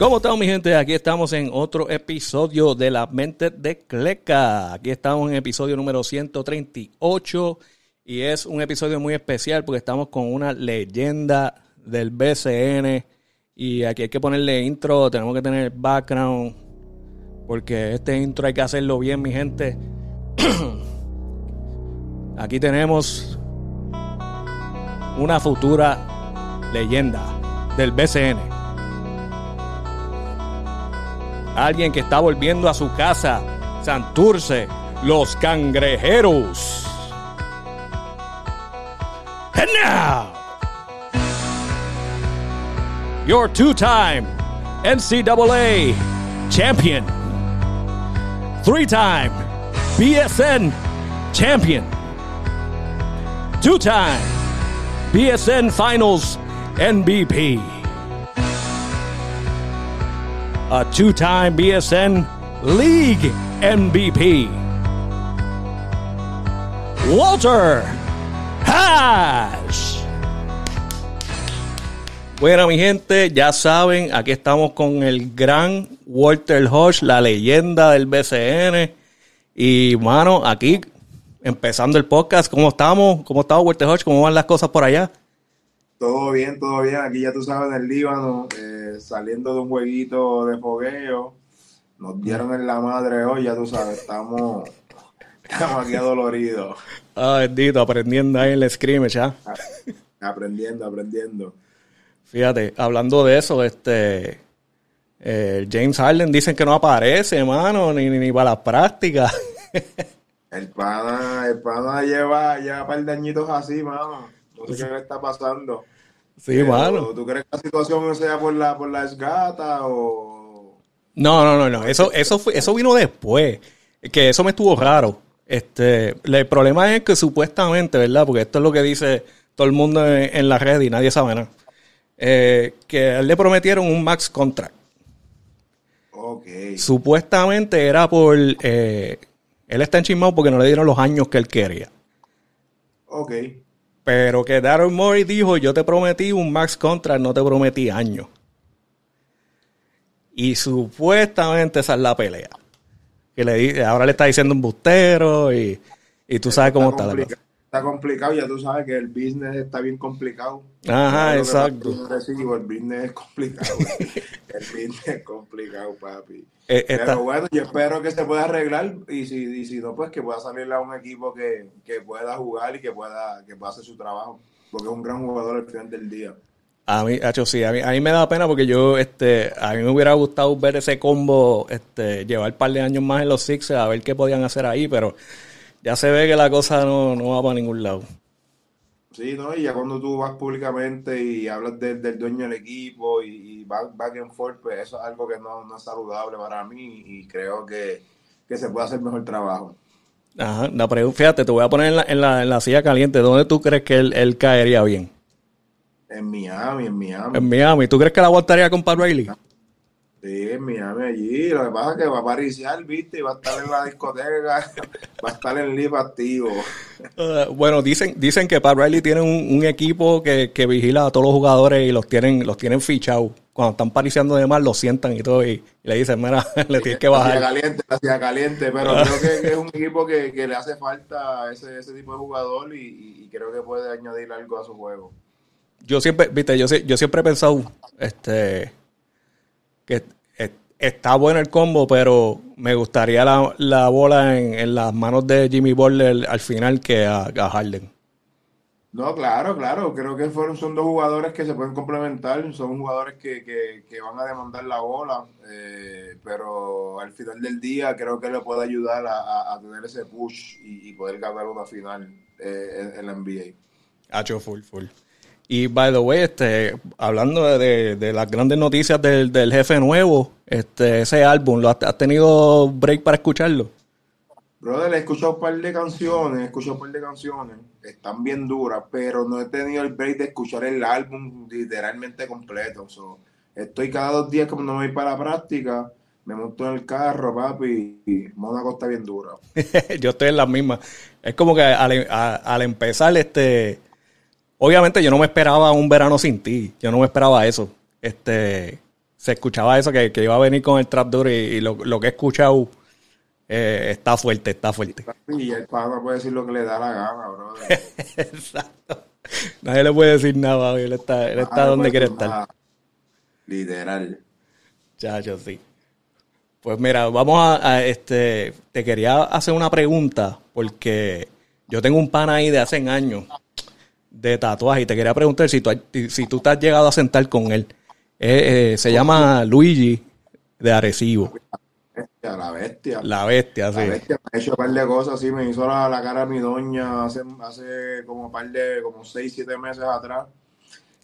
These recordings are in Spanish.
¿Cómo estamos, mi gente? Aquí estamos en otro episodio de La Mente de Cleca. Aquí estamos en episodio número 138 y es un episodio muy especial porque estamos con una leyenda del BCN y aquí hay que ponerle intro, tenemos que tener background porque este intro hay que hacerlo bien, mi gente. aquí tenemos una futura leyenda del BCN alguien que está volviendo a su casa, Santurce, los cangrejeros. And now, your two-time NCAA champion, three-time BSN champion, two-time BSN Finals MVP a two-time BSN League MVP. Walter Hash. Bueno, mi gente, ya saben, aquí estamos con el gran Walter Hodge, la leyenda del BCN. Y, mano, aquí, empezando el podcast, ¿cómo estamos? ¿Cómo estamos, Walter Hodge? ¿Cómo van las cosas por allá? Todo bien, todo bien. Aquí ya tú sabes, en el Líbano, eh, saliendo de un jueguito de fogueo. Nos dieron en la madre hoy, ya tú sabes, estamos, estamos aquí adoloridos. Ah, bendito, aprendiendo ahí en el scrimmage, ¿ah? Aprendiendo, aprendiendo. Fíjate, hablando de eso, este eh, James Harden dicen que no aparece, hermano, ni, ni, para las prácticas. el pana, el pana lleva ya un par de añitos así, mano. No sé qué le está pasando. Sí, mano. ¿Tú crees que la situación sea por la, por la esgata o...? No, no, no, no. Eso, eso, fue, eso vino después. Que eso me estuvo raro. Este, el problema es que supuestamente, ¿verdad? Porque esto es lo que dice todo el mundo en, la red y nadie sabe nada. Eh, que él le prometieron un max contract. Ok. Supuestamente era por... Eh, él está enchismado porque no le dieron los años que él quería. Ok. Pero que Daryl Morey dijo, yo te prometí un max contract, no te prometí años. Y supuestamente esa es la pelea. Que le, ahora le está diciendo un bustero y, y tú sabes cómo está, la cosa. Está complicado, ya tú sabes que el business está bien complicado. Ajá, exacto. el business es complicado. el business es complicado, papi. Eh, Pero bueno, yo espero que se pueda arreglar y si, y si no, pues que pueda salir a un equipo que, que, pueda jugar y que pueda, que pueda hacer su trabajo. Porque es un gran jugador al final del día. A mí, hecho, sí, a mí, a mí me da pena porque yo, este, a mí me hubiera gustado ver ese combo, este, llevar un par de años más en los Sixers a ver qué podían hacer ahí, pero ya se ve que la cosa no, no va para ningún lado. Sí, ¿no? Y ya cuando tú vas públicamente y hablas del dueño del equipo y, y back, back, and forth, pues eso es algo que no, no es saludable para mí y creo que, se puede hacer mejor trabajo. Ajá, la pregunta, fíjate, te voy a poner en la, en la, en la silla caliente. ¿Dónde tú crees que él, caería bien? En Miami, en Miami. En Miami. ¿Tú crees que la aguantaría con Pat Riley? Sí, en Miami allí. Lo que pasa es que va a pariciar, viste, y va a estar en la discoteca, va a estar en live activo. Uh, bueno, dicen, dicen que Pat Riley tiene un, equipo que, vigila a todos los jugadores y los tienen, los tienen fichados. Cuando están pariciando de mal, los sientan y todo, y, le dicen, mira, le tienes que bajar. Hacía caliente, hacía caliente, pero creo que, es un equipo que, le hace falta ese, ese tipo de jugador y, creo que puede añadir algo a su juego. Yo siempre, viste, yo, yo siempre he pensado, este que está bueno el combo, pero me gustaría la, bola en, las manos de Jimmy Butler al final que a, Harden. No, claro, claro. Creo que fueron, son dos jugadores que se pueden complementar. Son jugadores que, van a demandar la bola. Eh, pero al final del día creo que le puede ayudar a, tener ese push y, poder ganar una final eh, en, en, la NBA. Hacho full, full. Y by the way, este, hablando de, las grandes noticias del, jefe nuevo, este, ese álbum, ¿lo has, tenido break para escucharlo? Brother, he escuchado un par de canciones, he escuchado un par de canciones, están bien duras, pero no he tenido el break de escuchar el álbum literalmente completo. estoy cada dos días como no me voy para la práctica, me monto en el carro, papi, y Mónaco está bien dura. Yo estoy en la misma. Es como que al, al empezar este obviamente yo no me esperaba un verano sin ti. Yo no me esperaba eso. Este, se escuchaba eso, que, iba a venir con el trap duro y, lo, que he escuchado eh, está fuerte, está fuerte. Y el pana puede decir lo que le da la gana, bro. Exacto. Nadie le puede decir nada, él está, él está donde quiere estar. Literal. Chacho, sí. Pues mira, vamos a, este, te quería hacer una pregunta porque yo tengo un pana ahí de hace años de tatuaje y te quería preguntar si tú, si tú te has llegado a sentar con él. Eh, eh, se llama Luigi de Arecibo. La bestia. La bestia, sí. La bestia me ha hecho un par de cosas así, me hizo la, cara a mi doña hace, hace como un par de, como 6, 7 meses atrás.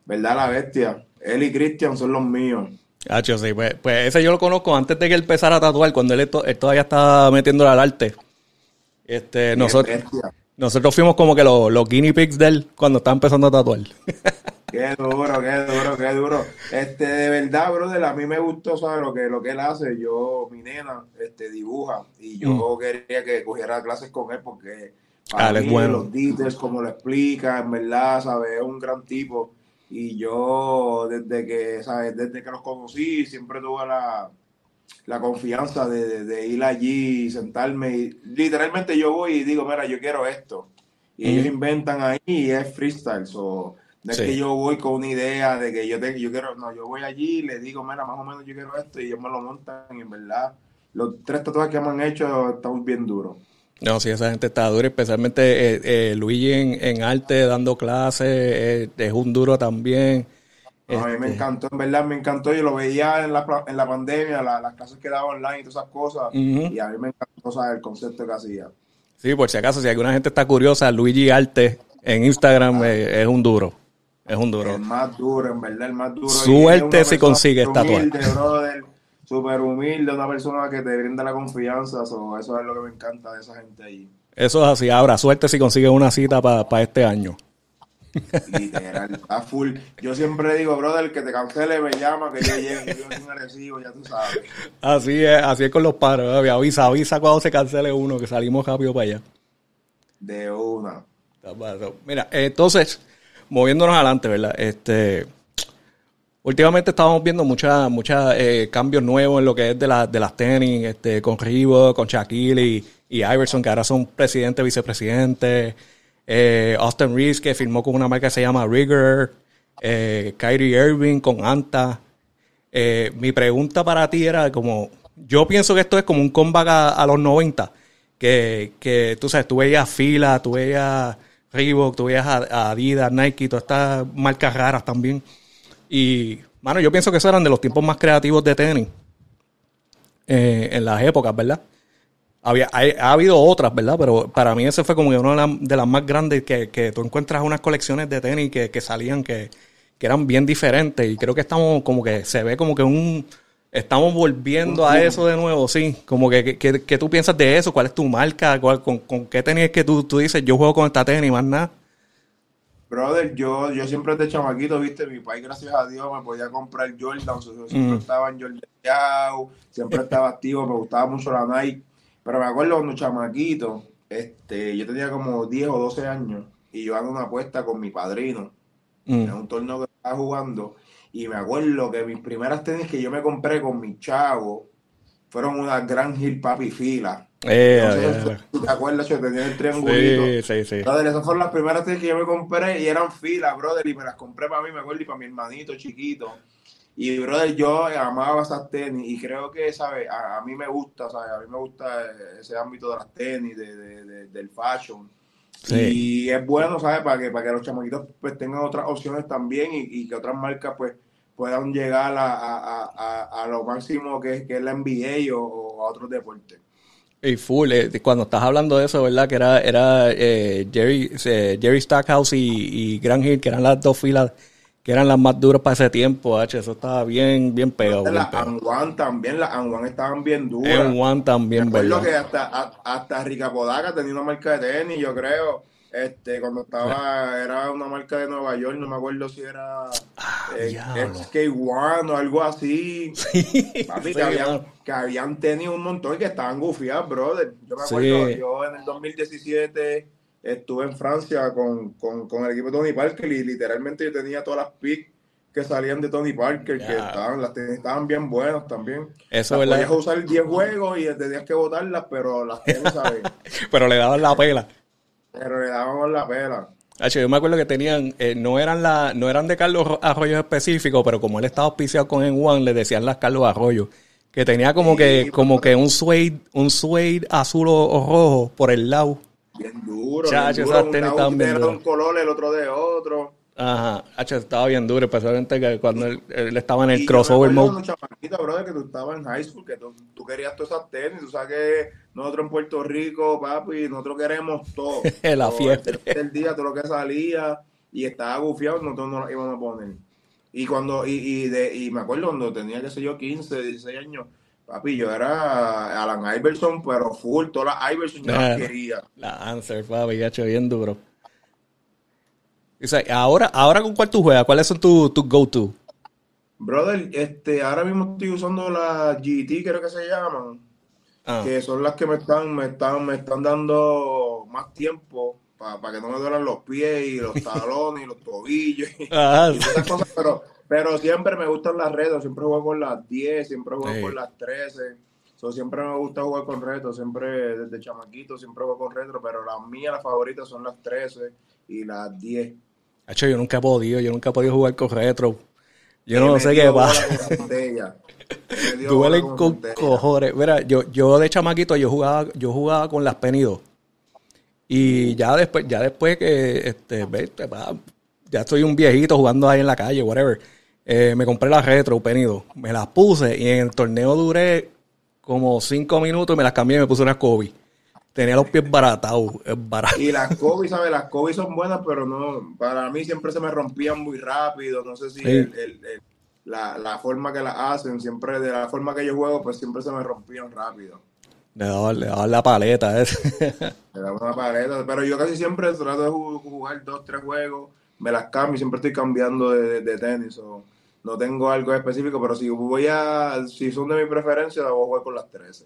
¿Verdad? La bestia. Él y Cristian son los míos. Hacho, sí, pues, pues, ese yo lo conozco antes de que él empezara a tatuar, cuando él, todavía estaba metiéndole al arte. Este, nosotros, nosotros fuimos como que los, los guinea pigs de él cuando estaba empezando a tatuar. Qué duro, qué duro, qué duro. Este, de verdad, brother, a mí me gustó, ¿sabes? Lo que, lo que él hace. Yo, mi nena, este, dibuja. Y yo mm. quería que cogiera clases con él porque para ah, mí, los details, como lo explica, en verdad, ¿sabes? Es un gran tipo. Y yo, desde que, ¿sabes? Desde que los conocí, siempre tuve la, la confianza de, ir allí y sentarme. Y, literalmente yo voy y digo, mira, yo quiero esto. Y ellos inventan ahí y es freestyle. So, no es que yo voy con una idea de que yo, te, yo quiero, no, yo voy allí y le digo, mira, más o menos yo quiero esto y ellos me lo montan y en verdad los tres tatuajes que me han hecho están bien duros. No, sí, esa gente está dura, especialmente eh, eh, Luigi en, arte dando clases, eh, es un duro también. A mí me este encantó, en verdad me encantó, yo lo veía en la, en la pandemia, las clases que daba online y todas esas cosas, y a mí me encantó saber el concepto que hacía. Sí, por si acaso, si alguna gente está curiosa, Luigi Arte en Instagram ah. es un duro, es un duro. El más duro, en verdad, el más duro. Suerte si consigue esta súper humilde, una persona que te brinda la confianza, eso es lo que me encanta de esa gente ahí. Eso es así, ahora suerte si consigues una cita para este año. Literal, está full. Yo siempre digo, brother, que te cancele, me llama, que yo llegue, yo un agresivo, ya tú sabes. Así es, así es con los paros, avisa, avisa cuando se cancele uno, que salimos rápido para allá. De una. Mira, entonces, moviéndonos adelante, ¿verdad? Este, Últimamente estábamos viendo muchos mucha, eh, cambios nuevos en lo que es de, la, de las tenis, este, con Rivo, con Shaquille y, y, Iverson, que ahora son presidente, vicepresidente. Eh, Austin Reeves, que firmó con una marca que se llama Rigger. Eh, Kyrie Irving con Anta. Eh, mi pregunta para ti era como, yo pienso que esto es como un comeback a, los 90, que, que tú sabes, tú veías Fila, tú veías Reebok, tú veías Adidas, Nike, todas estas marcas raras también y, mano, yo pienso que esos eran de los tiempos más creativos de tenis en las épocas, ¿verdad? Había, ha, habido otras, ¿verdad? Pero para mí ese fue como una de, las más grandes que, que, tú encuentras unas colecciones de tenis que, que salían que, que, eran bien diferentes. Y creo que estamos como que se ve como que un... Estamos volviendo a eso de nuevo, sí. Como que, que, tú piensas de eso, cuál es tu marca, con, con qué tenis es que tú, tú dices, yo juego con esta tenis, más nada. Brother, yo, yo siempre de chamaquito, viste, mi país, gracias a Dios, me podía comprar Jordan. yo siempre mm. estaba en Jordan Yao, siempre estaba activo, me gustaba mucho la Nike. Pero me acuerdo cuando chamaquito, este, yo tenía como 10 o 12 años y yo hago una apuesta con mi padrino mm. en un torneo que estaba jugando. Y me acuerdo que mis primeras tenis que yo me compré con mi chavo fueron una Gran Hill Papi Fila eh, ¿Te acuerdas? Yo tenía el triangulito. Sí, sí, sí. Brother, esas fueron las primeras tenis que yo me compré y eran filas, brother, y me las compré para mí, me acuerdo, y para mi hermanito chiquito. Y, brother, yo amaba esas tenis y creo que, ¿sabes? A, mí me gusta, ¿sabes? A mí me gusta ese ámbito de las tenis, de, de, del fashion. Y es bueno, ¿sabes? Para que, para que los chamaquitos pues tengan otras opciones también y, que otras marcas pues puedan llegar a, a, a, a lo máximo que, que, es la NBA o, o a otros deportes. Y full, eh, cuando estás hablando de eso, ¿verdad? Que era, era eh, Jerry, eh, Jerry Stackhouse y, y Grant Hill, que eran las dos filas que eran las más duras para ese tiempo, H. Eso estaba bien, bien pegado. Las Anwan también, las Anwan estaban bien duras. Anwan también, ¿verdad? que hasta, hasta Rica Podaca tenía una marca de tenis, yo creo. Este, cuando estaba, era una marca de Nueva York, no me acuerdo si era ah, eh, XK1 o algo así. que, habían, que, habían, tenido un montón y que estaban gufiados, brother. Yo me acuerdo, yo en el 2017 estuve en Francia con, con, con, el equipo de Tony Parker y literalmente yo tenía todas las picks que salían de Tony Parker, que estaban, las estaban bien buenas también. Eso es verdad. usar 10 juegos y tenías que botarlas, pero las tenis, ¿sabes? pero le daban la pela. Pero le daban la pela. yo me acuerdo que tenían, eh, no eran la, no eran de Carlos Arroyo específico, pero como él estaba auspiciado con en One, le decían las Carlos Arroyo. Que tenía como que, como que un suede, un suede azul o, rojo por el lado. Bien duro. Chacho, bien duro. Esas un, de un color, el otro de otro. Ajá, H, estaba bien duro, especialmente que cuando él, estaba en el crossover mode. Chapaquita, brother, que tú estabas en high school, que tú, querías todas esas tenis, tú sabes que nosotros en Puerto Rico, papi, nosotros queremos todo. la fiesta. El, día, todo lo que salía y estaba gufiado, nosotros no lo íbamos a poner. Y cuando, y, y, de, y me acuerdo cuando tenía, qué sé yo, 15, 16 años, papi, yo era Alan Iverson, pero full, todas las Iverson yo las quería. La answer, papi, ya hecho bien duro ahora, ahora con cuál tú juegas, ¿cuáles son tus tu go-to? Brother, este, ahora mismo estoy usando las GT, creo que se llaman. Ah. Que son las que me están, me están, me están dando más tiempo para que no me duelan los pies y los talones y los tobillos y, ah. cosas, pero, pero siempre me gustan las redes, siempre juego con las 10, siempre juego con las 13. siempre me gusta jugar con retos, siempre desde chamaquito, siempre juego con retro, pero las mías, las favoritas son las 13 y las 10. Hecho, yo nunca he podido, yo nunca he podido jugar con retro. Yo no sé qué pasa. Duelen con cojones. Mira, yo, yo de chamaquito yo jugaba, yo jugaba con las penidos. Y ya después, ya después que este, ya estoy un viejito jugando ahí en la calle, whatever. Eh, me compré las retro penido. Me las puse y en el torneo duré como cinco minutos y me las cambié y me puse unas Kobe tenía los pies baratados. Barat. Y las Kobe, ¿sabes? Las Kobe son buenas, pero no, para mí siempre se me rompían muy rápido. No sé si la, la, forma que las hacen, siempre de la forma que yo juego, pues siempre se me rompían rápido. Le daban, le la paleta, ¿eh? Le daban una paleta, pero yo casi siempre trato de jugar dos, tres juegos, me las cambio, siempre estoy cambiando de, de, tenis. O no tengo algo específico, pero si voy a, si son de mi preferencia, voy a jugar con las 13.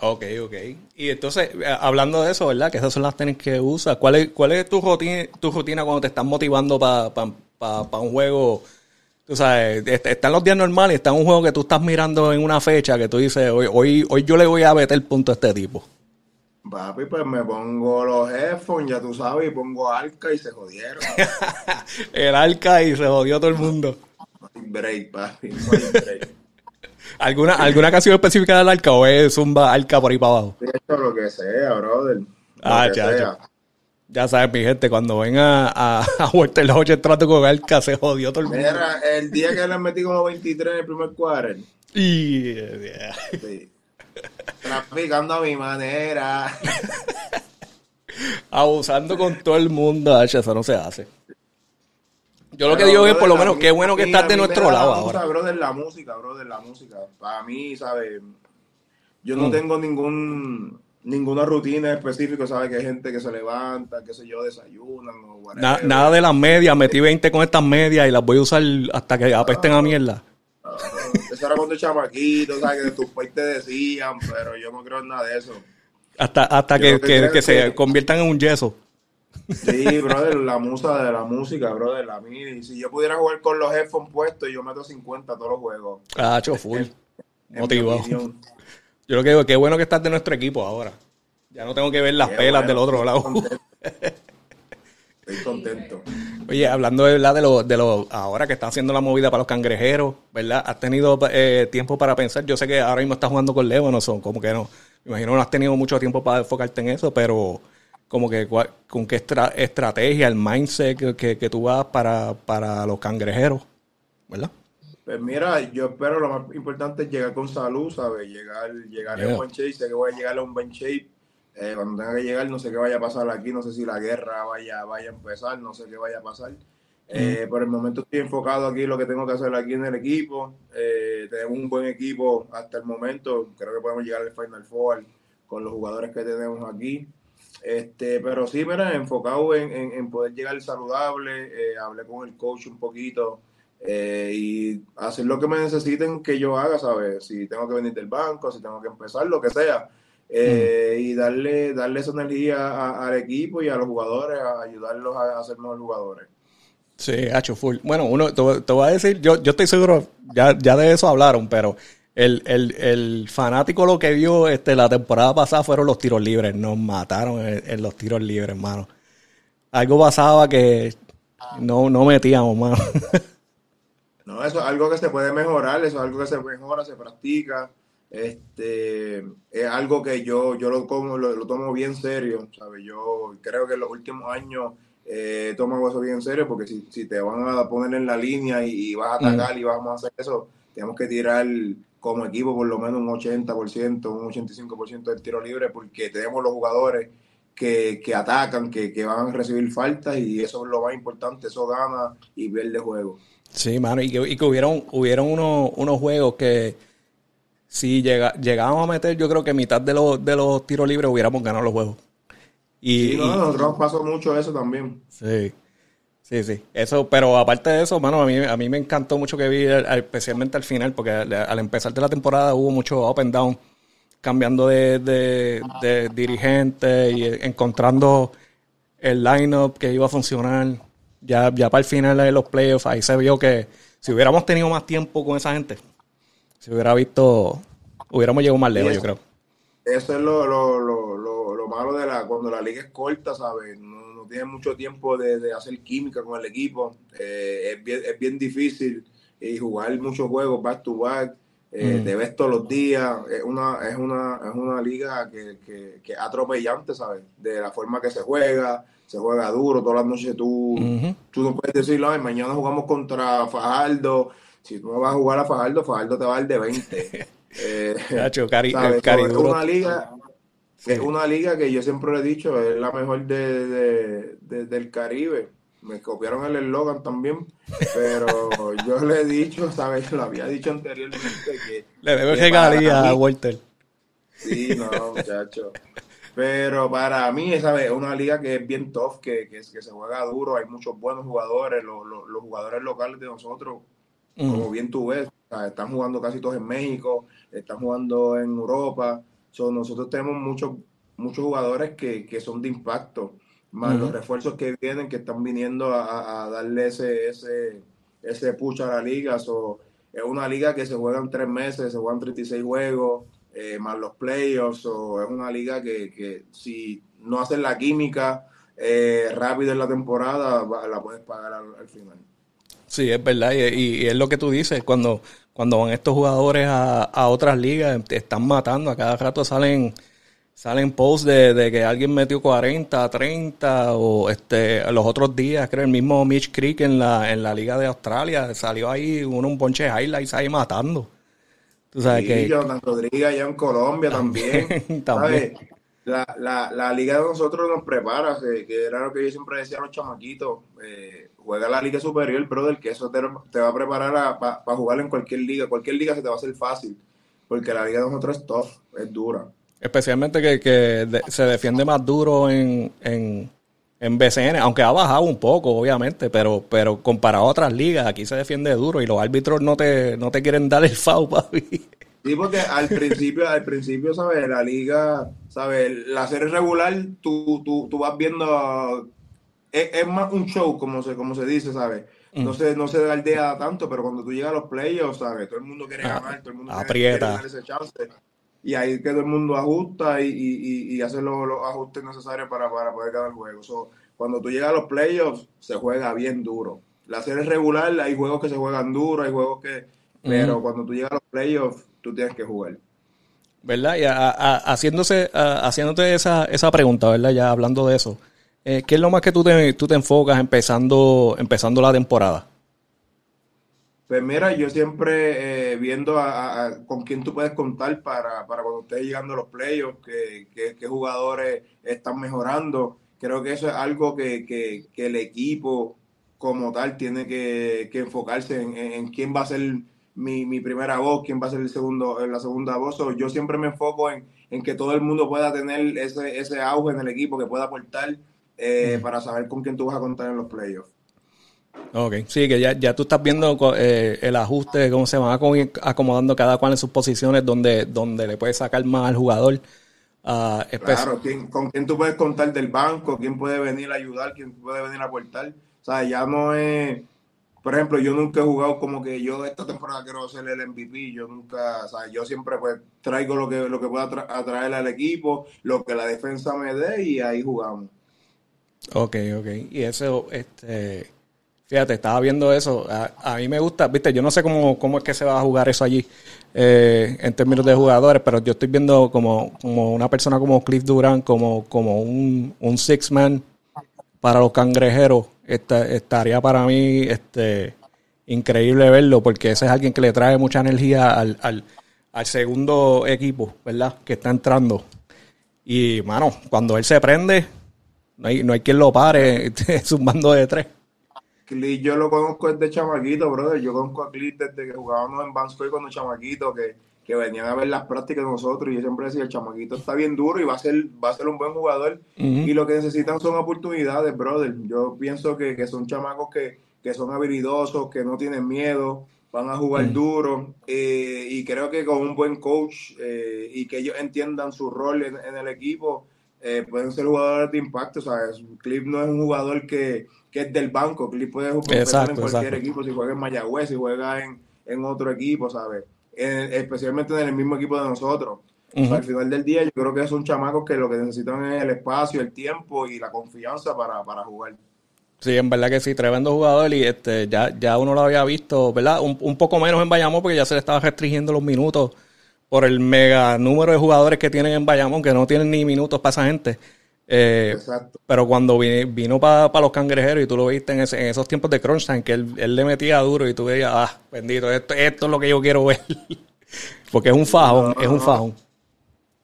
Ok, ok. Y entonces, eh, hablando de eso, ¿verdad? Que esas son las tenis que usas. ¿Cuál es, cuál es tu, rutina, tu rutina cuando te estás motivando para pa, un juego? Tú sabes, están los días normales, está un juego que tú estás mirando en una fecha que tú dices, hoy, hoy, hoy yo le voy a meter punto a este tipo. Papi, pues me pongo los headphones, ya tú sabes, y pongo Arca y se jodieron. el Arca y se jodió todo el mundo. Break, papi, break. ¿Alguna, ¿Alguna canción específica del arca o es zumba arca por ahí para abajo? Esto lo que sea, brother. ah, ya, ya. sabes, mi gente, cuando venga a, a Huerta el Ocho trato con Arca, se jodió todo el mundo. Era el día que le metí como 23 en el primer cuadro. Y. Yeah. Sí. Traficando a mi manera. Abusando con todo el mundo, eso no se hace. Yo lo que digo es, por lo menos, qué bueno que estás de nuestro lado ahora. Bro, de la música, bro, de la música. Para mí, ¿sabes? Yo no mm. tengo ningún ninguna rutina específica, ¿sabes? Que hay gente que se levanta, qué sé yo, desayunan o nada de las medias, metí 20 con estas medias y las voy a usar hasta que apesten a mierda. eso era cuando chamaquito, ¿sabes? Que tus pais te decían, pero yo no creo en nada de eso. Hasta, hasta que, que, se conviertan en un yeso. Sí, brother, la musa de la música, brother, la mini. Si yo pudiera jugar con los headphones puestos, yo meto 50 todos los juegos. Ah, full. Motivado. Yo lo que digo, qué bueno que estás de nuestro equipo ahora. Ya no tengo que ver las pelas del otro lado. Estoy contento. Oye, hablando de verdad de lo, de lo, ahora que está haciendo la movida para los cangrejeros, ¿verdad? ¿Has tenido eh, tiempo para pensar? Yo sé que ahora mismo estás jugando con Leo, no son, como que no. Me imagino que no has tenido mucho tiempo para enfocarte en eso, pero como que con qué estrategia, el mindset que, que, tú vas para, para, los cangrejeros, ¿verdad? Pues mira, yo espero lo más importante es llegar con salud, ¿sabes? Llegar, llegar a un buen shape, sé que voy a llegar a un buen shape. Eh, cuando tenga que llegar, no sé qué vaya a pasar aquí, no sé si la guerra vaya, vaya a empezar, no sé qué vaya a pasar. Eh, por el momento estoy enfocado aquí en lo que tengo que hacer aquí en el equipo. Eh, tenemos un buen equipo hasta el momento. Creo que podemos llegar al Final Four con los jugadores que tenemos aquí. Este, pero sí, mira, enfocado en, poder llegar saludable, eh, hablé con el coach un poquito eh, y hacer lo que me necesiten que yo haga, ¿sabes? Si tengo que venir del banco, si tengo que empezar, lo que sea. Eh, mm. Y darle, darle esa energía al equipo y a los jugadores, a ayudarlos a, ser mejores jugadores. Sí, hecho full. Bueno, uno, te, voy a decir, yo, yo estoy seguro, ya, ya de eso hablaron, pero el, el, el, fanático lo que vio este, la temporada pasada fueron los tiros libres. Nos mataron en, los tiros libres, hermano. Algo pasaba que no, no metíamos, mano. No, eso es algo que se puede mejorar, eso es algo que se mejora, se practica. Este, es algo que yo, yo lo, lo, tomo bien serio, ¿sabes? Yo creo que en los últimos años eh, tomo eso bien serio porque si, si, te van a poner en la línea y, vas a atacar y vamos a hacer eso, tenemos que tirar como equipo por lo menos un 80%, un 85% del tiro libre porque tenemos los jugadores que, que atacan, que, que, van a recibir faltas y eso es lo más importante, eso gana y pierde juego. Sí, mano, y que, y que hubieron, hubieron unos, unos juegos que si llega, llegábamos a meter, yo creo que mitad de los, de los tiros libres hubiéramos ganado los juegos. Y, sí, no, nosotros pasó mucho eso también. Sí. Sí, sí. Eso, pero aparte de eso, mano, a mí, a mí me encantó mucho que vi, especialmente al final, porque al, empezar de la temporada hubo mucho up and down, cambiando de, de, dirigente y encontrando el lineup que iba a funcionar. Ya, ya para el final de los playoffs, ahí se vio que si hubiéramos tenido más tiempo con esa gente, se hubiera visto, hubiéramos llegado más lejos, yo creo. Eso es lo, lo, lo, lo, malo de la, cuando la liga es corta, ¿sabes? Tiene mucho tiempo de, hacer química con el equipo. Eh, es, bien, es, bien, difícil y jugar muchos juegos back to back. Eh, Te ves todos los días. Es una, es una, es una liga que, que, que, atropellante, ¿sabes? De la forma que se juega. Se juega duro todas las noches. Tú, tú no puedes decirlo, mañana jugamos contra Fajardo. Si tú no vas a jugar a Fajardo, Fajardo te va a dar de 20. eh, cari, una liga es una liga que yo siempre le he dicho, es la mejor de, del Caribe. Me copiaron el eslogan también, pero yo le he dicho, ¿sabes? Lo había dicho anteriormente que... Le debo regalía a Walter. Sí, no, muchacho. Pero para mí, ¿sabes? Es una liga que es bien tough, que, que, se juega duro, hay muchos buenos jugadores, los, los, jugadores locales de nosotros, como bien tú ves, están jugando casi todos en México, están jugando en Europa nosotros tenemos muchos muchos jugadores que, que son de impacto, más los refuerzos que vienen, que están viniendo a, darle ese, ese, ese push a la liga. es una liga que se juega en tres meses, se juegan 36 juegos, eh, más los playoffs. o es una liga que, que si no hacen la química eh, rápido en la temporada, la puedes pagar al, final. Sí, es verdad, y, es lo que tú dices, cuando, cuando van estos jugadores a, a otras ligas, están matando, a cada rato salen salen posts de, que alguien metió 40, 30 o este los otros días, creo el mismo Mitch Creek en la, en la Liga de Australia salió ahí uno un ponche de highlights ahí matando. Tú sabes sí, que Jonathan Rodríguez allá en Colombia también. también. La, la, la, liga de nosotros nos prepara, que, era lo que yo siempre decía a los chamaquitos, eh, juega la liga superior, brother, que eso te, te va a preparar para jugar en cualquier liga, cualquier liga se te va a hacer fácil, porque la liga de nosotros es tough, es dura. Especialmente que, que se defiende más duro en, en, en, BCN, aunque ha bajado un poco, obviamente, pero, pero comparado a otras ligas, aquí se defiende duro y los árbitros no te, no te quieren dar el foul, papi. Sí, porque al principio, al principio, ¿sabes? La liga, ¿sabes? La serie regular, tú, tú, tú vas viendo. Es, más un show, como se, como se dice, ¿sabes? No mm. se, no se aldea tanto, pero cuando tú llegas a los playoffs, ¿sabes? Todo el mundo quiere ah, ganar, todo el mundo quiere, quiere ese chance y ahí que todo el mundo ajusta y, y, y hace los, ajustes necesarios para, poder ganar el juego. cuando tú llegas a los playoffs, se juega bien duro. La serie regular, hay juegos que se juegan duro, hay juegos que... Pero cuando tú llegas a los playoffs, tú tienes que jugar. ¿Verdad? Y haciéndose, haciéndote esa, esa pregunta, ¿verdad? Ya hablando de eso. Eh, ¿Qué es lo más que tú te, tú te enfocas empezando, empezando la temporada? Pues mira, yo siempre eh, viendo a, con quién tú puedes contar para, para cuando estés llegando a los playoffs, qué jugadores están mejorando. Creo que eso es algo que, que, que el equipo como tal tiene que, enfocarse en, quién va a ser mi, mi, primera voz, quién va a ser el segundo, la segunda voz. yo siempre me enfoco en, en, que todo el mundo pueda tener ese, ese auge en el equipo, que pueda aportar eh, para saber con quién tú vas a contar en los playoffs. Ok, sí, que ya, ya tú estás viendo eh, el ajuste, cómo se van acomodando cada cual en sus posiciones, donde, donde le puedes sacar más al jugador. Uh, claro, ¿quién, con quién tú puedes contar del banco, quién puede venir a ayudar, quién puede venir a aportar. sea, ya no es, por ejemplo, yo nunca he jugado como que yo esta temporada quiero ser el MVP, yo nunca, o yo siempre pues traigo lo que, lo que pueda atraer al equipo, lo que la defensa me dé y ahí jugamos. Ok, ok. Y eso, este, fíjate, estaba viendo eso. A, mí me gusta, viste, yo no sé cómo, cómo es que se va a jugar eso allí eh, en términos de jugadores, pero yo estoy viendo como, como una persona como Cliff Durant, como, como un, un six man para los cangrejeros. estaría para mí este, increíble verlo, porque ese es alguien que le trae mucha energía al, al, al segundo equipo, ¿verdad? Que está entrando. Y, mano, cuando él se prende, no hay, no hay quien lo pare, es un mando de tres. Yo lo conozco desde chamaquito, brother. Yo conozco a Clint desde que jugábamos en Banskoy cuando chamaquito, que, que venían a ver las prácticas de nosotros y yo siempre decía, el chamaquito está bien duro y va a ser, va a ser un buen jugador. Y lo que necesitan son oportunidades, brother. Yo pienso que, que son chamacos que, que, son habilidosos, que no tienen miedo, van a jugar duro. Eh, y creo que con un buen coach eh, y que ellos entiendan su rol en, en el equipo, eh, pueden ser jugadores de impacto. ¿sabes? Clip no es un jugador que, que es del banco. Clip puede jugar en cualquier equipo, si juega en Mayagüez, si juega en, en otro equipo, ¿sabes? Especialmente en el mismo equipo de nosotros. al final del día, yo creo que son chamacos que lo que necesitan es el espacio, el tiempo y la confianza para, para jugar. Sí, en verdad que sí, tremendo jugador y este ya, ya uno lo había visto, ¿verdad? Un, un poco menos en Bayamón porque ya se le estaba restringiendo los minutos por el mega número de jugadores que tienen en Bayamón, que no tienen ni minutos para esa gente. Eh, pero cuando vino, para los cangrejeros y tú lo viste en, esos tiempos de crunch time, que él, le metía duro y tú veías, ah, bendito, esto, esto es lo que yo quiero ver. Porque es un fajón, es un fajón.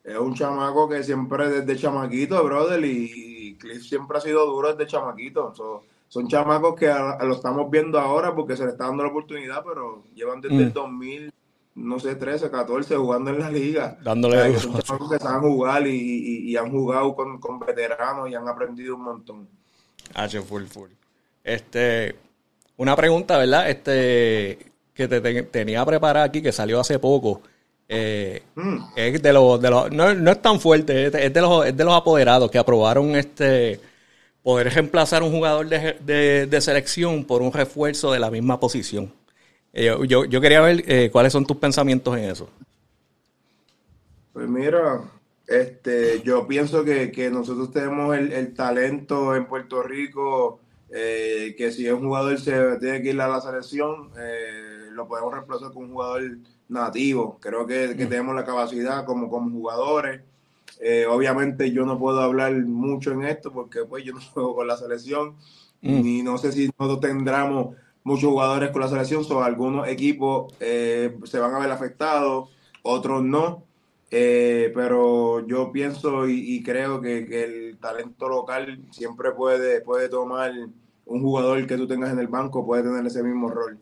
Es un chamaco que siempre desde chamaquito, brother, y Cliff siempre ha sido duro desde chamaquito. son chamacos que lo estamos viendo ahora porque se le está dando la oportunidad, pero llevan desde el 2000 mm no sé, 13, 14 jugando en la liga. Dándole o sea, que saben jugar y, y, han jugado con, con, veteranos y han aprendido un montón. H full, full. Este, una pregunta, ¿verdad? Este, que te, tenía preparada aquí, que salió hace poco. Eh, mm. Es de los, de los no, no, es tan fuerte, es de, los, es de los apoderados que aprobaron este poder reemplazar un jugador de, de, de selección por un refuerzo de la misma posición. Eh, yo, yo, quería ver eh, cuáles son tus pensamientos en eso. Pues mira, este, yo pienso que, nosotros tenemos el, talento en Puerto Rico, eh, que si un jugador se tiene que ir a la selección, lo podemos reemplazar con un jugador nativo. Creo que, mm. tenemos la capacidad como, como jugadores. obviamente yo no puedo hablar mucho en esto porque pues yo no juego con la selección mm. y no sé si nosotros tendremos muchos jugadores con la selección, son algunos equipos eh, se van a ver afectados, otros no. Eh, pero yo pienso y, creo que, el talento local siempre puede, puede tomar un jugador que tú tengas en el banco, puede tener ese mismo rol.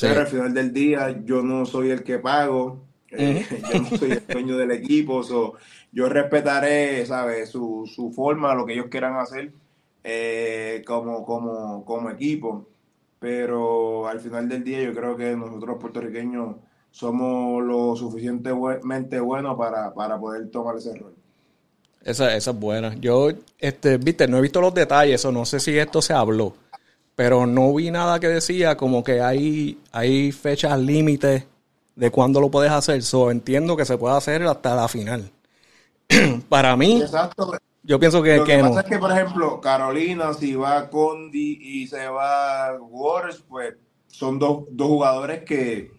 Pero al final del día yo no soy el que pago, eh, yo no soy el dueño del equipo, yo respetaré, ¿sabes? Su, su forma, lo que ellos quieran hacer como, como, como equipo pero al final del día yo creo que nosotros puertorriqueños somos lo suficientemente buenos para, poder tomar ese rol. Esa, esa es buena. Yo, este, viste, no he visto los detalles, o no sé si esto se habló, pero no vi nada que decía como que hay, hay fechas límites de cuándo lo puedes hacer. So, entiendo que se puede hacer hasta la final. Para mí, Exacto. Yo pienso que, Lo que, pasa es que, por ejemplo, Carolina, si va Condi y se va Waters, pues son dos, jugadores que,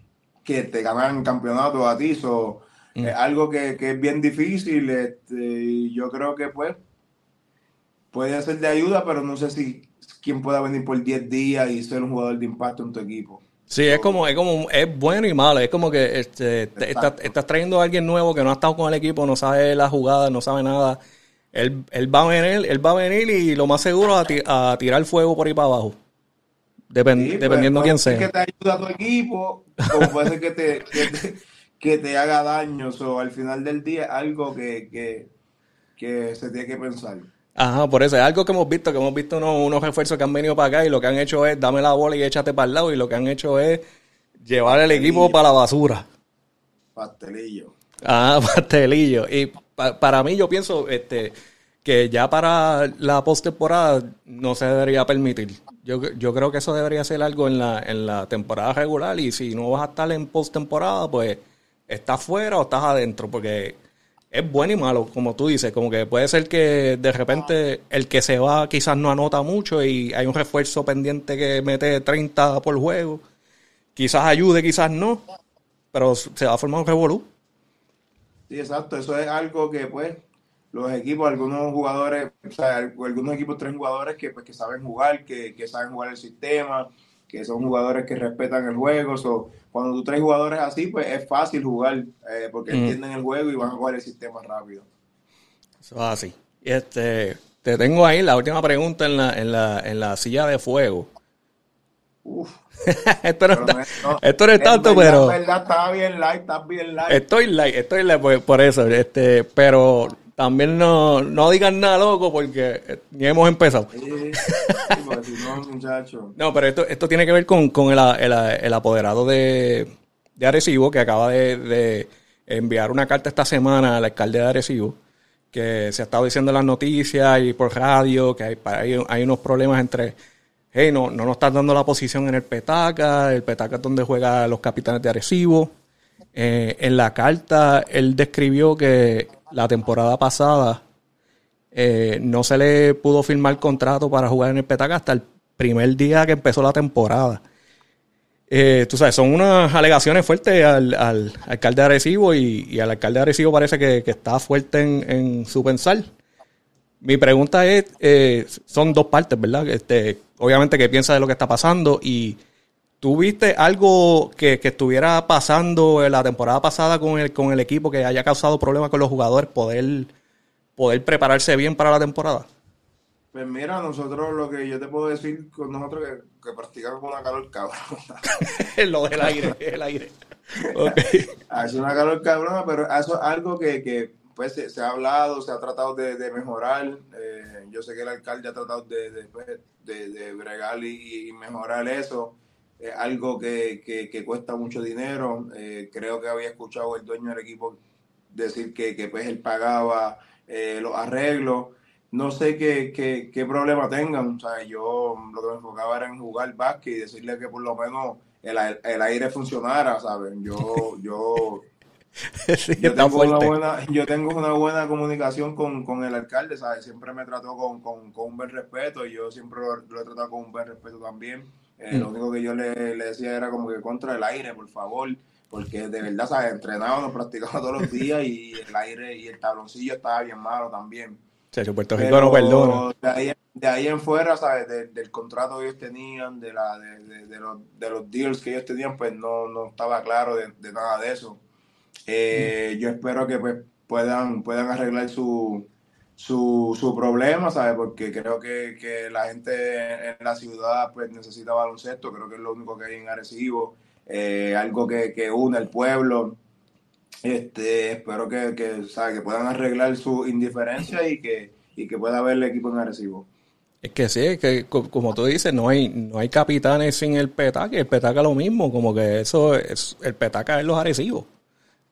te ganan campeonato a ti. So, mm. Es algo que, es bien difícil. Este, yo creo que, pues, puede ser de ayuda, pero no sé si quién pueda venir por 10 días y ser un jugador de impacto en tu equipo. Sí, es como, es como, es bueno y malo. Es como que este, estás, trayendo a alguien nuevo que no ha estado con el equipo, no sabe la jugada, no sabe nada él, va a venir, él va a venir y lo más seguro a, a tirar fuego por ahí para abajo. Pues, dependiendo quién sea. que te ayuda a tu equipo, como puede ser que te, que te, haga daño. O al final del día, algo que, se tiene que pensar. Ajá, por eso es algo que hemos visto, que hemos visto unos, unos refuerzos que han venido para acá y lo que han hecho es dame la bola y échate para el lado y lo que han hecho es llevar el equipo para la basura. Pastelillo. Ah, pastelillo. Y para mí yo pienso este, que ya para la postemporada no se debería permitir. Yo, yo creo que eso debería ser algo en la, en la temporada regular y si no vas a estar en postemporada, pues estás fuera o estás adentro, porque es bueno y malo, como tú dices, como que puede ser que de repente el que se va quizás no anota mucho y hay un refuerzo pendiente que mete 30 por juego, quizás ayude, quizás no, pero se va a formar un revolú. Sí, exacto, eso es algo que pues los equipos, algunos jugadores, o sea, algunos equipos tres jugadores que, pues, que saben jugar, que, que, saben jugar el sistema, que son jugadores que respetan el juego. So, cuando tú traes jugadores así, pues es fácil jugar eh, porque mm. entienden el juego y van a jugar el sistema rápido. Eso es así. Este, te tengo ahí la última pregunta en la, en la, en la silla de fuego. Uf. esto, no está, esto no es tanto, pero. Verdad, está bien light, está bien light. Estoy light, estoy light por, por, eso. Este, pero también no, no digan nada loco porque eh, ni hemos empezado. no, pero esto, esto tiene que ver con, el, el, apoderado de, de Arecibo que acaba de, enviar una carta esta semana al alcalde de Arecibo que se ha estado diciendo en las noticias y por radio que hay, hay, hay unos problemas entre hey, no, no nos están dando la posición en el Petaca, el Petaca es donde juegan los capitanes de Arecibo. Eh, en la carta él describió que la temporada pasada eh, no se le pudo firmar contrato para jugar en el Petaca hasta el primer día que empezó la temporada. Eh, tú sabes, son unas alegaciones fuertes al, alcalde de Arecibo y, al alcalde de Arecibo parece que, está fuerte en, su pensar. Mi pregunta es, son dos partes, ¿verdad? Este, obviamente, ¿qué piensa de lo que está pasando? Y ¿Tú viste algo que, estuviera pasando en la temporada pasada con el, con el equipo que haya causado problemas con los jugadores, poder, poder prepararse bien para la temporada? Pues mira, nosotros lo que yo te puedo decir con nosotros que, que practicamos con una calor cabrón. lo del aire, el aire. Hace una calor cabrona, pero eso es algo que, pues se, ha hablado, se ha tratado de, mejorar. Eh, yo sé que el alcalde ha tratado de, de, pues, bregar y mejorar eso algo que, cuesta mucho dinero. Eh, creo que había escuchado el dueño del equipo decir que, que pues él pagaba eh, los arreglos. No sé qué, qué, problema tengan. O sea, yo lo que me enfocaba era en jugar básquet y decirle que por lo menos el, el aire funcionara, ¿saben? Yo, yo, yo, tengo una buena, yo tengo una buena comunicación con, el alcalde, ¿sabes? Siempre me trató con, un buen respeto y yo siempre lo he tratado con un buen respeto también. Eh, lo mm. único que yo le, decía era como que contra el aire, por favor, porque de verdad, ¿sabes? Entrenábamos, practicábamos todos los días y el aire y el tabloncillo estaba bien malo también. Sí, Puerto Rico no perdona. De ahí, de ahí en fuera, ¿sabes? del contrato que ellos tenían, de, la, de, los, de los deals que ellos tenían, pues no, no estaba claro de, nada de eso. Eh. Yo espero que pues, puedan, puedan arreglar su, su, su problema, ¿sabes? Porque creo que, que, la gente en la ciudad pues necesita baloncesto, creo que es lo único que hay en Arecibo, eh, algo que, que une al pueblo. Este, espero que, que, ¿sabes? que puedan arreglar su indiferencia y que, y que pueda haber el equipo en Arecibo. Es que sí, es que como tú dices, no hay, no hay capitanes sin el petaca, el petaca lo mismo, como que eso es, el petaca es los Arecibo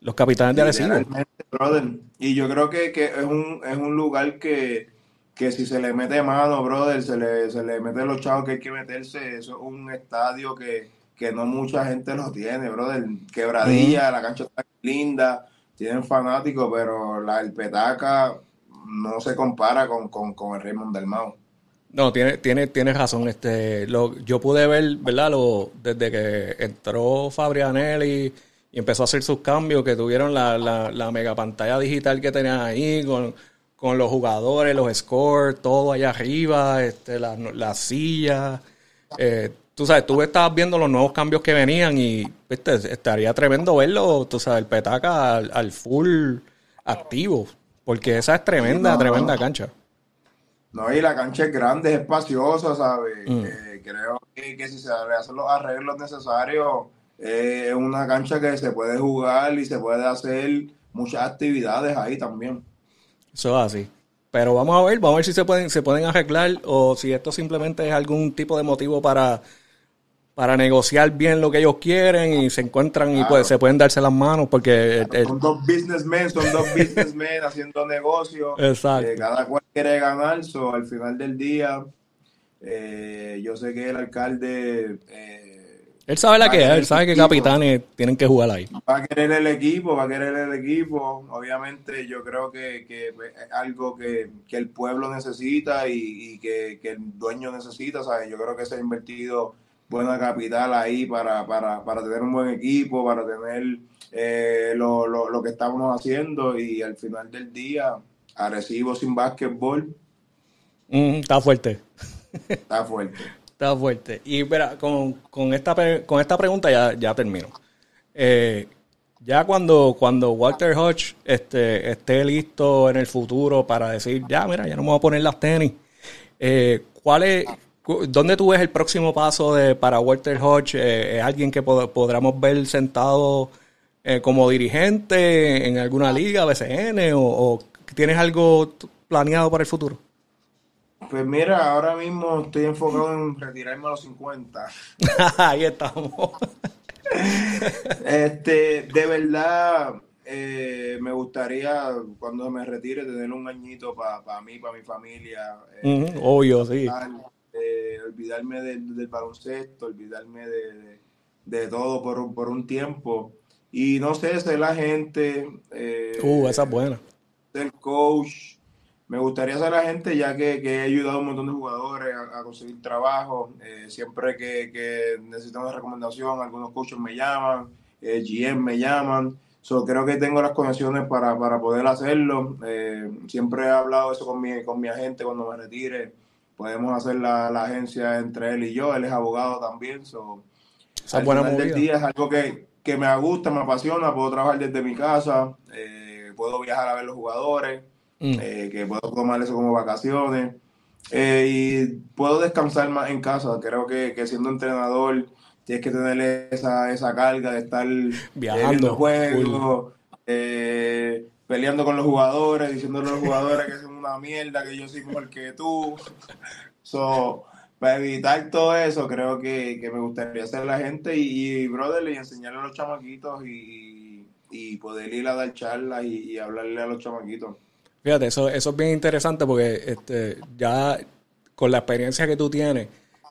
los capitanes de Arecibo. Y yo creo que, es, un, es un lugar que, si se le mete mano, brother, se le, se le mete los chavos que hay que meterse, eso es un estadio que, no mucha gente lo tiene, brother. Quebradilla, la cancha está linda, tienen fanáticos, pero la, el petaca no se compara con, con, el Raymond del Mao. No, tiene, tiene, tiene razón. Este, lo, yo pude ver, ¿verdad? Lo, desde que entró Fabrianelli y empezó a hacer sus cambios, que tuvieron la, la, mega pantalla digital que tenían ahí con, los jugadores, los scores, todo allá arriba, este, las la sillas. Eh, tú sabes, tú estabas viendo los nuevos cambios que venían y ¿viste? estaría tremendo verlo, tú sabes, el petaca al, full activo, porque esa es tremenda, tremenda cancha. No, y la cancha es grande, es espaciosa, ¿sabes? Mm. Eh, creo que, que si se hacen los arreglos necesarios es una cancha que se puede jugar y se puede hacer muchas actividades ahí también. Eso es así. Pero vamos a ver, vamos a ver si se pueden, se pueden arreglar o si esto simplemente es algún tipo de motivo para, para negociar bien lo que ellos quieren y se encuentran y pues se pueden darse las manos porque... son dos businessmen, son dos businessmen haciendo negocio. Exacto. Eh, cada cual quiere ganar, so, al final del día, eh, yo sé que el alcalde... Eh, él sabe la que es, él sabe que capitanes tienen que jugar ahí. Va a querer el equipo, va a querer el equipo. Obviamente yo creo que, que es algo que, que, el pueblo necesita y, y que, que, el dueño necesita, ¿sabes? Yo creo que se ha invertido buena capital ahí para, para, para tener un buen equipo, para tener eh, lo, lo, lo, que estamos haciendo y al final del día, Arecibo sin básquetbol. Mm, está fuerte. Está fuerte. Está fuerte. Y espera, con, con, esta, con esta pregunta ya, ya termino. Eh, ya cuando, cuando Walter Hodge este, esté listo en el futuro para decir, ya, mira, ya no me voy a poner las tenis, eh, ¿cuál es, ¿Dónde tú ves el próximo paso de, para Walter Hodge? Eh, ¿Es alguien que podamos ver sentado eh, como dirigente en alguna liga, BCN, o, tienes algo planeado para el futuro? Pues mira, ahora mismo estoy enfocado en retirarme a los 50. Ahí estamos. este, de verdad, eh, me gustaría cuando me retire tener un añito para mí, para mi familia. Eh, obvio, sí. Eh, olvidarme del, baloncesto, olvidarme de, todo por, por, un tiempo. Y no sé, ser la gente. Eh, uh, esa es buena. Ser coach. Me gustaría ser la gente ya que, he ayudado a un montón de jugadores a, conseguir trabajo. Eh, siempre que, que necesitan una recomendación, algunos coaches me llaman, eh, GM me llaman. So, creo que tengo las conexiones para, para poder hacerlo. siempre he hablado eso con mi, con mi agente cuando me retire podemos hacer la, agencia entre él y yo. Él es abogado también. So, al final del día es algo que, me gusta, me apasiona. Puedo trabajar desde mi casa, eh, puedo viajar a ver los jugadores, mm. eh, que puedo tomar eso como vacaciones. Eh, y puedo descansar más en casa. Creo que, siendo entrenador tienes que tener esa, esa carga de estar viajando juegos, peleando con los jugadores, diciéndole a los jugadores que son una mierda, que yo soy mejor que tú. So, para evitar todo eso, creo que, me gustaría ser la gente y, brother, y enseñarle a los chamaquitos y, y poder ir a dar charlas y, hablarle a los chamaquitos. Fíjate, eso, eso es bien interesante porque este, ya con la experiencia que tú tienes,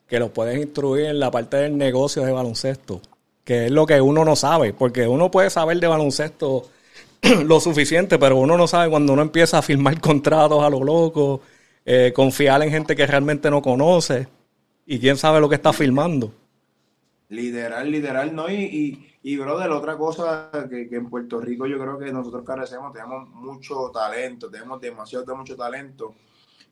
que los puedes instruir en la parte del negocio de baloncesto, que es lo que uno no sabe, porque uno puede saber de baloncesto lo suficiente, pero uno no sabe cuando uno empieza a firmar contratos a lo loco, eh, confiar en gente que realmente no conoce y quién sabe lo que está firmando. Literal, literal, ¿no? Y, y brother, otra cosa que, en Puerto Rico yo creo que nosotros carecemos, tenemos mucho talento, tenemos demasiado de mucho talento,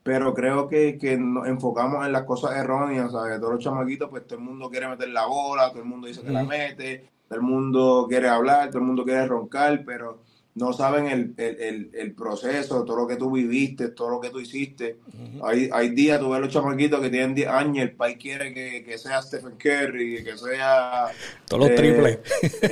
pero creo que, nos enfocamos en las cosas erróneas, ¿sabes? Todos los chamaquitos, pues todo el mundo quiere meter la bola, todo el mundo dice que la mete, todo el mundo quiere hablar, todo el mundo quiere roncar, pero no saben el, el, el, proceso, todo lo que tú viviste, todo lo que tú hiciste. hay, hay días, tú ves los chamaquitos que tienen 10 años, el país quiere que, que sea Stephen Curry, que sea... Todos los triples.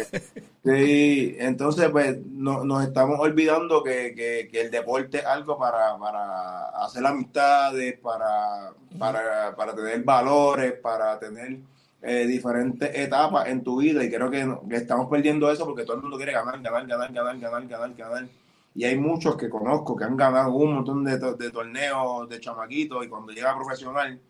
sí, entonces pues no, nos estamos olvidando que, que, que, el deporte es algo para, para hacer amistades, para, para, para tener valores, para tener eh, diferentes etapas en tu vida y creo que, estamos perdiendo eso porque todo el mundo quiere ganar, ganar, ganar, ganar, ganar, ganar, ganar. Y hay muchos que conozco que han ganado un montón de, de torneos de chamaquitos y cuando llega a profesional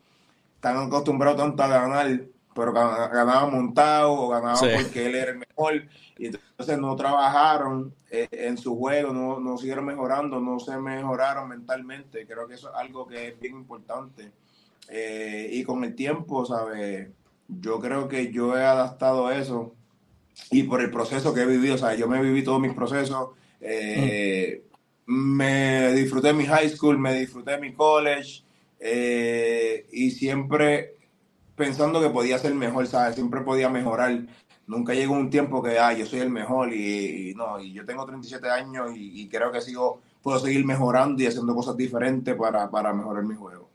están acostumbrados tanto a ganar, pero ganaban montado o ganaban porque él era el mejor y entonces no trabajaron eh, en su juego, no, no siguieron mejorando, no se mejoraron mentalmente. Creo que eso es algo que es bien importante. Eh, y con el tiempo, ¿sabes? Yo creo que yo he adaptado eso y por el proceso que he vivido, o yo me viví todos mis procesos, eh, me disfruté mi high school, me disfruté mi college eh, y siempre pensando que podía ser mejor, ¿sabes? Siempre podía mejorar. Nunca llegó un tiempo que, ah, yo soy el mejor y, no, y yo tengo 37 años y, creo que sigo, puedo seguir mejorando y haciendo cosas diferentes para, para mejorar mi juego.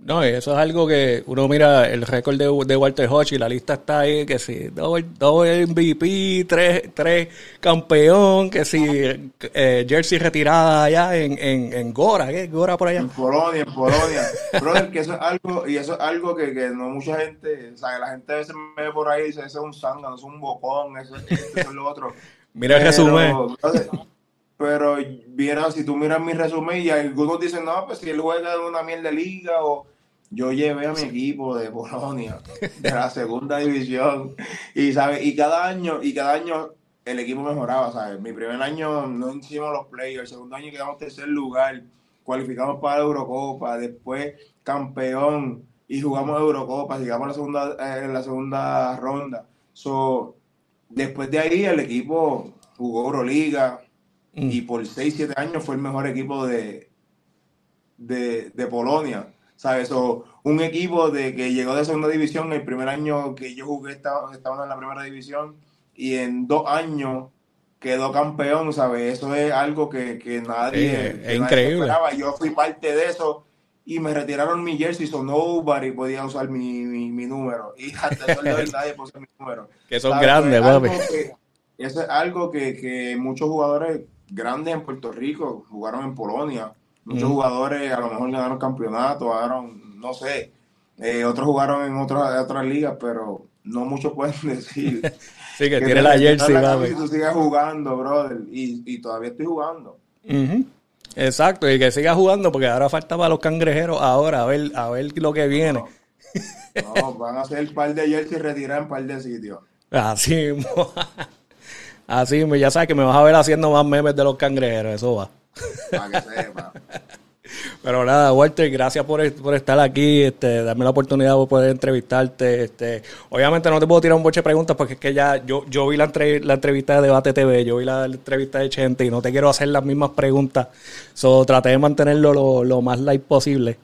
No, y eso es algo que uno mira el récord de, de Walter Hodge y la lista está ahí, que si dos, dos MVP, tres, tres campeón, que si eh, jersey retirada allá en, en, en Gora, ¿qué? Gora por allá. En Polonia, en Polonia. Brother, que eso es algo, y eso es algo que, que no mucha gente, o sea, que la gente a veces me ve por ahí y dice, es un zángano, eso es un bocón, eso es esto, eso es lo otro. Mira el resumen. Pero viera, si tú miras mi resumen y algunos dicen, no, pues si él juega en una mierda de liga o yo llevé a mi equipo de Polonia, de la segunda división, y sabes, y cada año, y cada año el equipo mejoraba, ¿sabes? Mi primer año no hicimos los playoffs, el segundo año quedamos tercer lugar, cualificamos para la Eurocopa, después campeón y jugamos Eurocopa, llegamos a la segunda, eh, en la segunda ronda. So, después de ahí el equipo jugó Euroliga Mm. y por 6, 7 años fue el mejor equipo de, de, de Polonia. ¿Sabes? So, un equipo de que llegó de segunda división, el primer año que yo jugué estaba, estaban en la primera división y en dos años quedó campeón, ¿sabes? Eso es algo que, que nadie, que es nadie increíble. esperaba. Yo fui parte de eso y me retiraron mi jersey, so nobody podía usar mi, mi, mi número. Y hasta hoy nadie usar mi número. Que son ¿Sabes? grandes, Eso es papi. algo que- Eso es algo que, que muchos jugadores grandes en Puerto Rico jugaron en Polonia. Muchos jugadores a lo mejor ganaron campeonato, ganaron, no sé, eh, otros jugaron en otras, otras ligas, pero no muchos pueden decir Sí, que que tiene la jersey, y tú sigas jugando, brother. Y, y todavía estoy jugando. Exacto, y que siga jugando porque ahora falta para los cangrejeros ahora, a ver, a ver lo que viene. No, van a hacer un par de jerseys y retirar en par de sitios. Así. Así ya sabes que me vas a ver haciendo más memes de los cangrejeros, eso va. Para que sepa. Pero nada, Walter, gracias por, por estar aquí, este, darme la oportunidad de poder entrevistarte. Este, obviamente no te puedo tirar un boche de preguntas porque es que ya yo, yo vi la, entre- la entrevista de Debate TV, yo vi la, entrevista de Chente y no te quiero hacer las mismas preguntas. So, traté de mantenerlo lo, lo más light posible.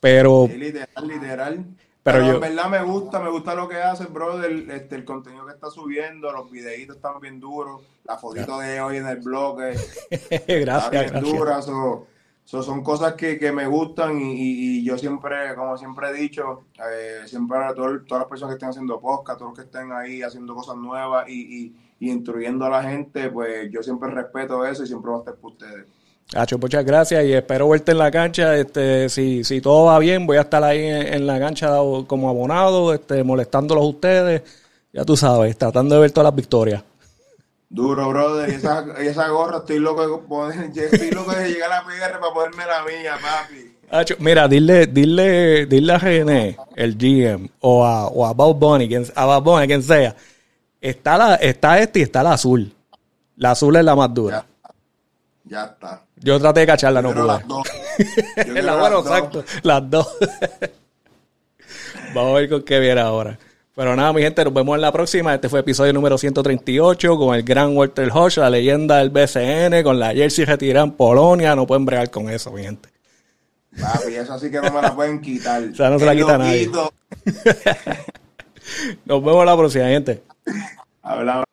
Pero Sí, literal, literal. Pero Pero, yo- en verdad me gusta, me gusta lo que hace, brother. Este, el contenido que está subiendo, los videitos están bien duros. La fotito de hoy en el blog gracias, bien gracias. dura. so- so son cosas que, que me gustan y, y- y yo siempre, como siempre he dicho, eh, siempre a todas las personas que estén haciendo podcast, todos los que estén ahí haciendo cosas nuevas y, y, y instruyendo a la gente, pues yo siempre respeto eso y siempre voy a estar por ustedes. Hacho, muchas gracias y espero verte en la cancha. Este, si, si todo va bien, voy a estar ahí en, en la cancha como abonado, este, molestándolos a ustedes. Ya tú sabes, tratando de ver todas las victorias. Duro, brother. Y esa, y esa gorra estoy loco de poner, yo estoy loco de llegar a la PR para ponerme la mía, papi. Hacho, mira, dile, dile, dile a René, el GM, o a, o a Bob Bunny, quien, a Bob Bunny, quien sea. Está la, está este y está la azul. La azul es la más dura. Ya, ya está. Yo traté de cacharla, no pude. las dos. La bueno, las dos. exacto. Las dos. Vamos a ver con qué viene ahora. Pero nada, mi gente, nos vemos en la próxima. Este fue episodio número 138 con el gran Walter Hodge, la leyenda del BCN, con la jersey retirada en Polonia. No pueden bregar con eso, mi gente. Papi, esa sí que no me la pueden quitar. O sea, no se la quita nadie. Nos vemos en la próxima, gente. Hablamos.